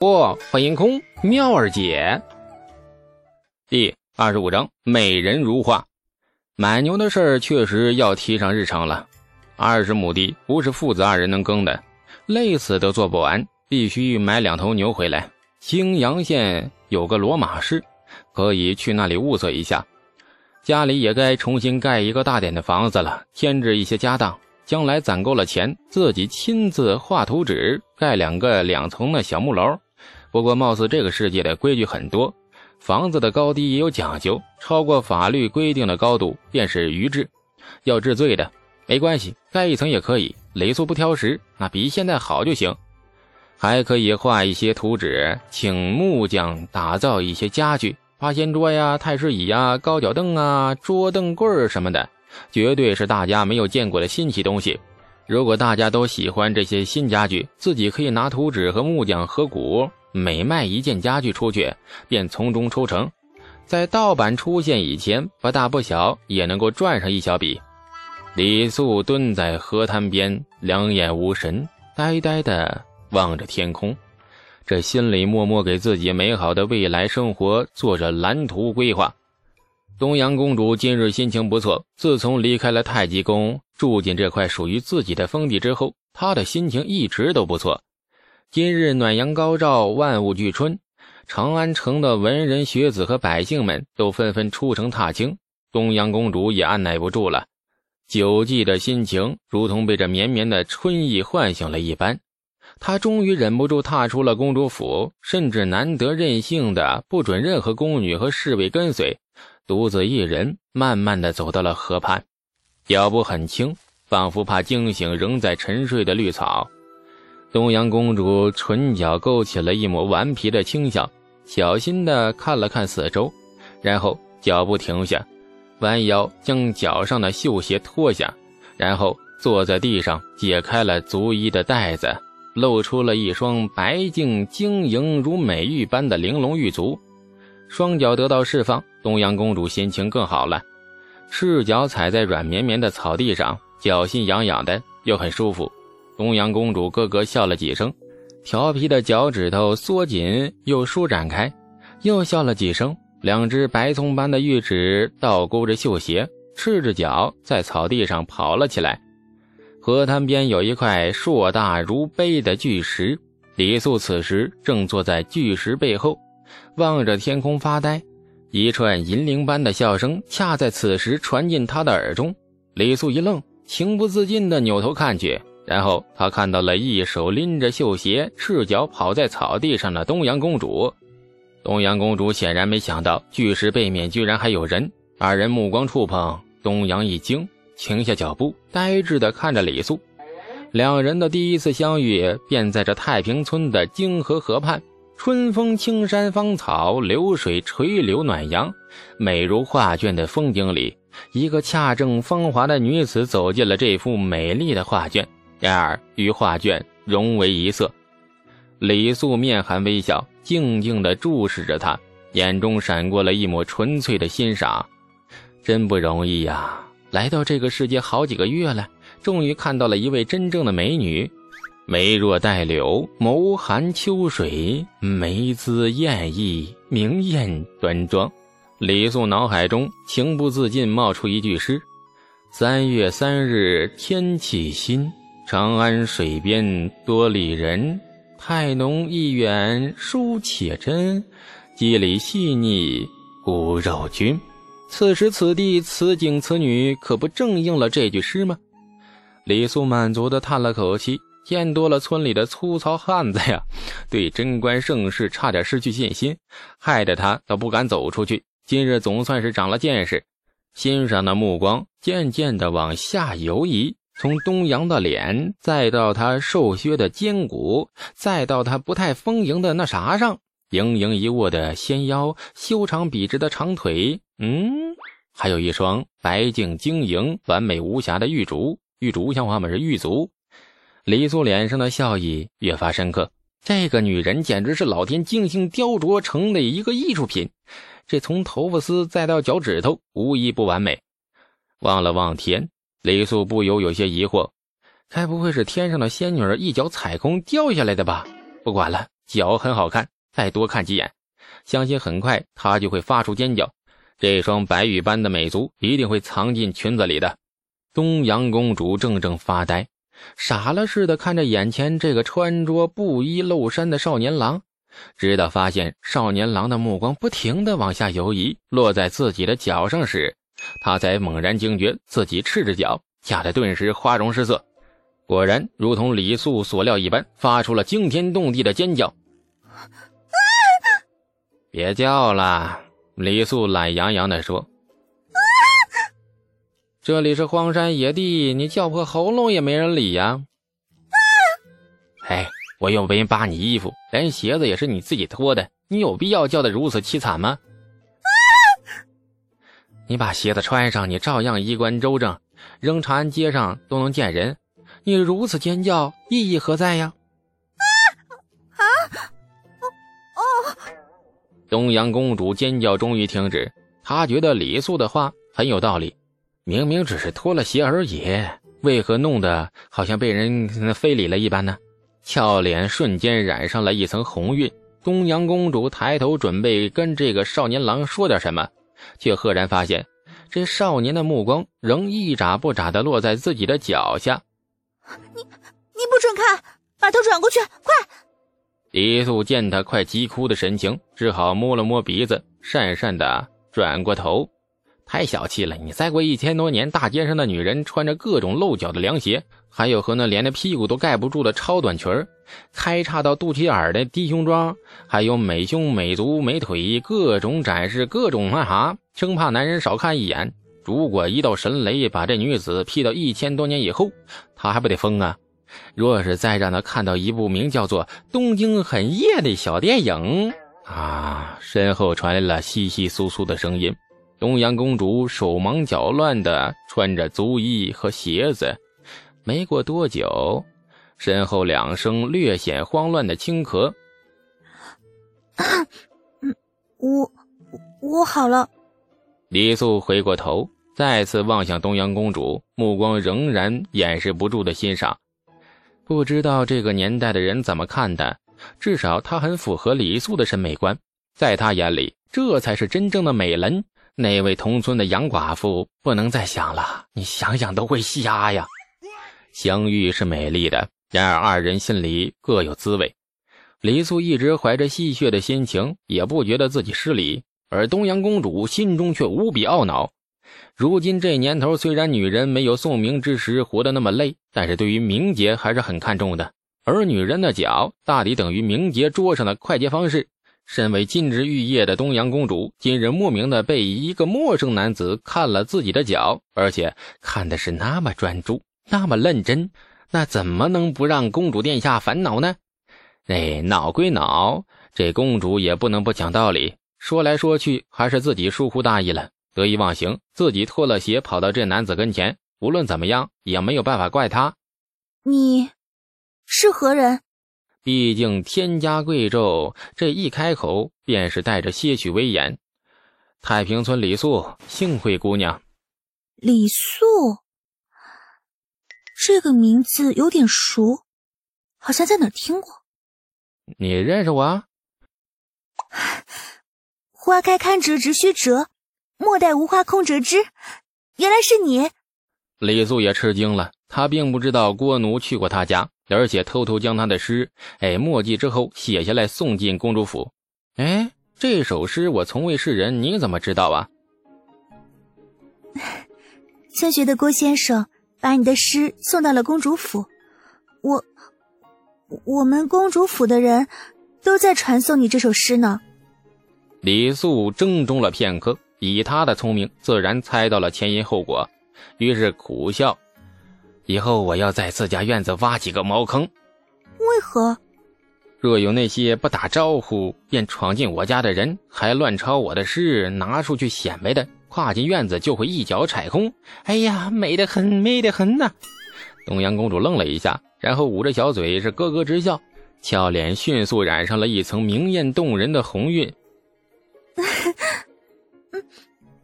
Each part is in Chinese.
不，欢迎空妙儿姐。第二十五章，美人如画。买牛的事儿确实要提上日程了。二十亩地不是父子二人能耕的，累死都做不完，必须买两头牛回来。青阳县有个骡马市，可以去那里物色一下。家里也该重新盖一个大点的房子了，添置一些家当。将来攒够了钱，自己亲自画图纸，盖两个两层的小木楼。不过，貌似这个世界的规矩很多，房子的高低也有讲究，超过法律规定的高度便是逾制，要治罪的。没关系，盖一层也可以，雷素不挑食，那比现在好就行。还可以画一些图纸，请木匠打造一些家具，八仙桌呀、太师椅呀、高脚凳啊、桌凳柜什么的。绝对是大家没有见过的新奇东西。如果大家都喜欢这些新家具，自己可以拿图纸和木匠合股，每卖一件家具出去，便从中抽成。在盗版出现以前，不大不小也能够赚上一小笔。李素蹲在河滩边，两眼无神，呆呆地望着天空，这心里默默给自己美好的未来生活做着蓝图规划。东阳公主今日心情不错。自从离开了太极宫，住进这块属于自己的封地之后，她的心情一直都不错。今日暖阳高照，万物俱春，长安城的文人学子和百姓们都纷纷出城踏青。东阳公主也按耐不住了，久寂的心情如同被这绵绵的春意唤醒了一般。她终于忍不住踏出了公主府，甚至难得任性的不准任何宫女和侍卫跟随。独自一人慢慢的走到了河畔，脚步很轻，仿佛怕惊醒仍在沉睡的绿草。东阳公主唇角勾起了一抹顽皮的轻笑，小心的看了看四周，然后脚步停下，弯腰将脚上的绣鞋脱下，然后坐在地上解开了足衣的带子，露出了一双白净晶莹如美玉般的玲珑玉足。双脚得到释放，东阳公主心情更好了。赤脚踩在软绵绵的草地上，脚心痒痒的，又很舒服。东阳公主咯咯笑了几声，调皮的脚趾头缩紧又舒展开，又笑了几声。两只白葱般的玉指倒勾着绣鞋，赤着脚在草地上跑了起来。河滩边有一块硕大如杯的巨石，李素此时正坐在巨石背后。望着天空发呆，一串银铃般的笑声恰在此时传进他的耳中。李素一愣，情不自禁地扭头看去，然后他看到了一手拎着绣鞋、赤脚跑在草地上的东阳公主。东阳公主显然没想到巨石背面居然还有人，二人目光触碰，东阳一惊，停下脚步，呆滞地看着李素。两人的第一次相遇便在这太平村的泾河河畔。春风青山芳草，流水垂柳暖阳，美如画卷的风景里，一个恰正芳华的女子走进了这幅美丽的画卷，然而与画卷融为一色。李素面含微笑，静静地注视着她，眼中闪过了一抹纯粹的欣赏。真不容易呀，来到这个世界好几个月了，终于看到了一位真正的美女。眉若带柳，眸含秋水，眉姿艳逸，明艳端庄。李素脑海中情不自禁冒出一句诗：“三月三日天气新，长安水边多丽人。态浓意远书且真，肌理细腻骨肉均。”此时此地此景此女，可不正应了这句诗吗？李素满足的叹了口气。见多了村里的粗糙汉子呀，对贞观盛世差点失去信心，害得他都不敢走出去。今日总算是长了见识，欣赏的目光渐渐的往下游移，从东阳的脸，再到他瘦削的肩骨，再到他不太丰盈的那啥上，盈盈一握的纤腰，修长笔直的长腿，嗯，还有一双白净晶莹、完美无瑕的玉足，玉足像话吗？是玉足。李素脸上的笑意越发深刻，这个女人简直是老天精心雕琢成的一个艺术品。这从头发丝再到脚趾头，无一不完美。望了望天，李素不由有些疑惑：该不会是天上的仙女儿一脚踩空掉下来的吧？不管了，脚很好看，再多看几眼，相信很快她就会发出尖叫。这双白玉般的美足一定会藏进裙子里的。东阳公主怔怔发呆，傻了似的看着眼前这个穿着布衣露衫的少年郎，直到发现少年郎的目光不停的往下游移，落在自己的脚上时，他才猛然惊觉自己赤着脚，吓得顿时花容失色。果然，如同李素所料一般，发出了惊天动地的尖叫。别叫了。李素懒洋洋地说：“这里是荒山野地，你叫破喉咙也没人理呀。”“哎，我又没扒你衣服，连鞋子也是你自己脱的，你有必要叫得如此凄惨吗？”“你把鞋子穿上，你照样衣冠周正，扔长安街上都能见人。你如此尖叫，意义何在呀？”啊！哦东阳公主尖叫终于停止，她觉得李素的话很有道理。明明只是脱了鞋而已，为何弄得好像被人非礼了一般呢？俏脸瞬间染上了一层红晕。东阳公主抬头准备跟这个少年郎说点什么，却赫然发现这少年的目光仍一眨不眨地落在自己的脚下。你你不准看，把头转过去，快！李素见他快急哭的神情，只好摸了摸鼻子，讪讪的转过头。太小气了！你再过一千多年，大街上的女人穿着各种露脚的凉鞋，还有和那连着屁股都盖不住的超短裙开叉到肚脐眼的低胸装，还有美胸美足美腿，各种展示，各种那啥，生怕男人少看一眼。如果一道神雷把这女子劈到一千多年以后，他还不得疯啊？若是再让他看到一部名叫做《东京很夜》的小电影啊！身后传来了窸窸窣窣的声音。东阳公主手忙脚乱地穿着足衣和鞋子，没过多久，身后两声略显慌乱的轻咳。嗯，我我好了。李素回过头，再次望向东阳公主，目光仍然掩饰不住的欣赏。不知道这个年代的人怎么看的，至少她很符合李素的审美观，在她眼里，这才是真正的美人。那位同村的杨寡妇不能再想了，你想想都会瞎呀。相遇是美丽的，然而二人心里各有滋味。李素一直怀着戏谑的心情，也不觉得自己失礼，而东阳公主心中却无比懊恼。如今这年头，虽然女人没有宋明之时活得那么累，但是对于名节还是很看重的。而女人的脚，大抵等于名节桌上的快捷方式。身为金枝玉叶的东阳公主，今日莫名的被一个陌生男子看了自己的脚，而且看的是那么专注，那么认真，那怎么能不让公主殿下烦恼呢？哎，恼归恼，这公主也不能不讲道理。说来说去，还是自己疏忽大意了。得意忘形，自己脱了鞋跑到这男子跟前。无论怎么样，也没有办法怪他。你是何人？毕竟天家贵胄，这一开口便是带着些许威严。太平村李素，幸会姑娘。李素，这个名字有点熟，好像在哪听过。你认识我？花开堪折直须折。莫待无花空折枝，原来是你。李素也吃惊了，他并不知道郭奴去过他家，而且偷偷将他的诗哎墨迹之后写下来送进公主府。哎，这首诗我从未示人，你怎么知道啊？村学的郭先生把你的诗送到了公主府，我我们公主府的人都在传颂你这首诗呢。李素怔怔了片刻。以他的聪明，自然猜到了前因后果，于是苦笑：“以后我要在自家院子挖几个茅坑。为何？若有那些不打招呼便闯进我家的人，还乱抄我的诗拿出去显摆的，跨进院子就会一脚踩空。哎呀，美得很，美得很呐！”东阳公主愣了一下，然后捂着小嘴是咯咯直笑，俏脸迅速染上了一层明艳动人的红晕。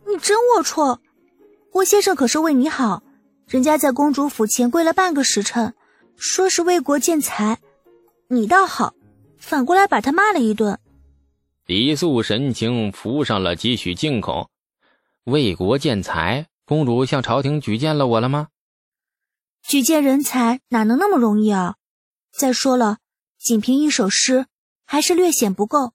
你真龌龊！郭先生可是为你好，人家在公主府前跪了半个时辰，说是为国建才。你倒好，反过来把他骂了一顿。李素神情浮上了几许惊恐，为国建才，公主向朝廷举荐了我了吗？举荐人才哪能那么容易啊？再说了，仅凭一首诗，还是略显不够。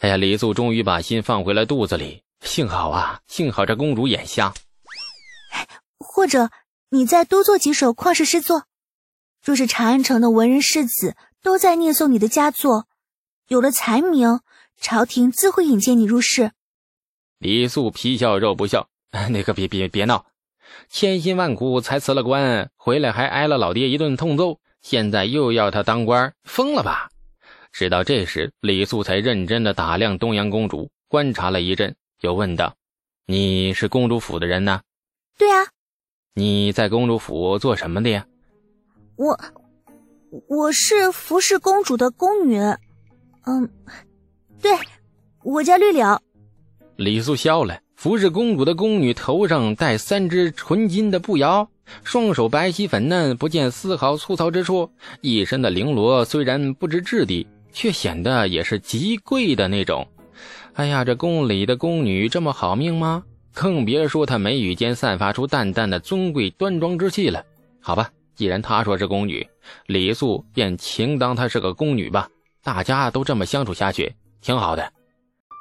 哎呀，李素终于把心放回了肚子里，幸好啊，幸好这公主眼瞎。或者你再多做几首旷世诗作，若是长安城的文人士子都在念诵你的佳作，有了才名。朝廷自会引荐你入仕。李素皮笑肉不笑，那个别别别闹，千辛万苦才辞了官，回来还挨了老爹一顿痛揍，现在又要他当官，疯了吧？直到这时，李素才认真的打量东阳公主，观察了一阵，又问道：“你是公主府的人呢？”“对啊。”“你在公主府做什么的呀？”“我，我是服侍公主的宫女。”“嗯。”对，我叫绿柳。李素笑了。服侍公主的宫女头上戴三只纯金的步摇，双手白皙粉嫩，不见丝毫粗糙之处。一身的绫罗虽然不知质地，却显得也是极贵的那种。哎呀，这宫里的宫女这么好命吗？更别说她眉宇间散发出淡淡的尊贵端庄之气了。好吧，既然她说是宫女，李素便情当她是个宫女吧。大家都这么相处下去。挺好的，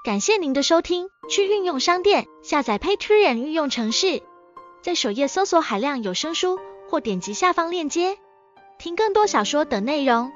感谢您的收听。去运用商店下载 Patreon 运用城市，在首页搜索海量有声书，或点击下方链接听更多小说等内容。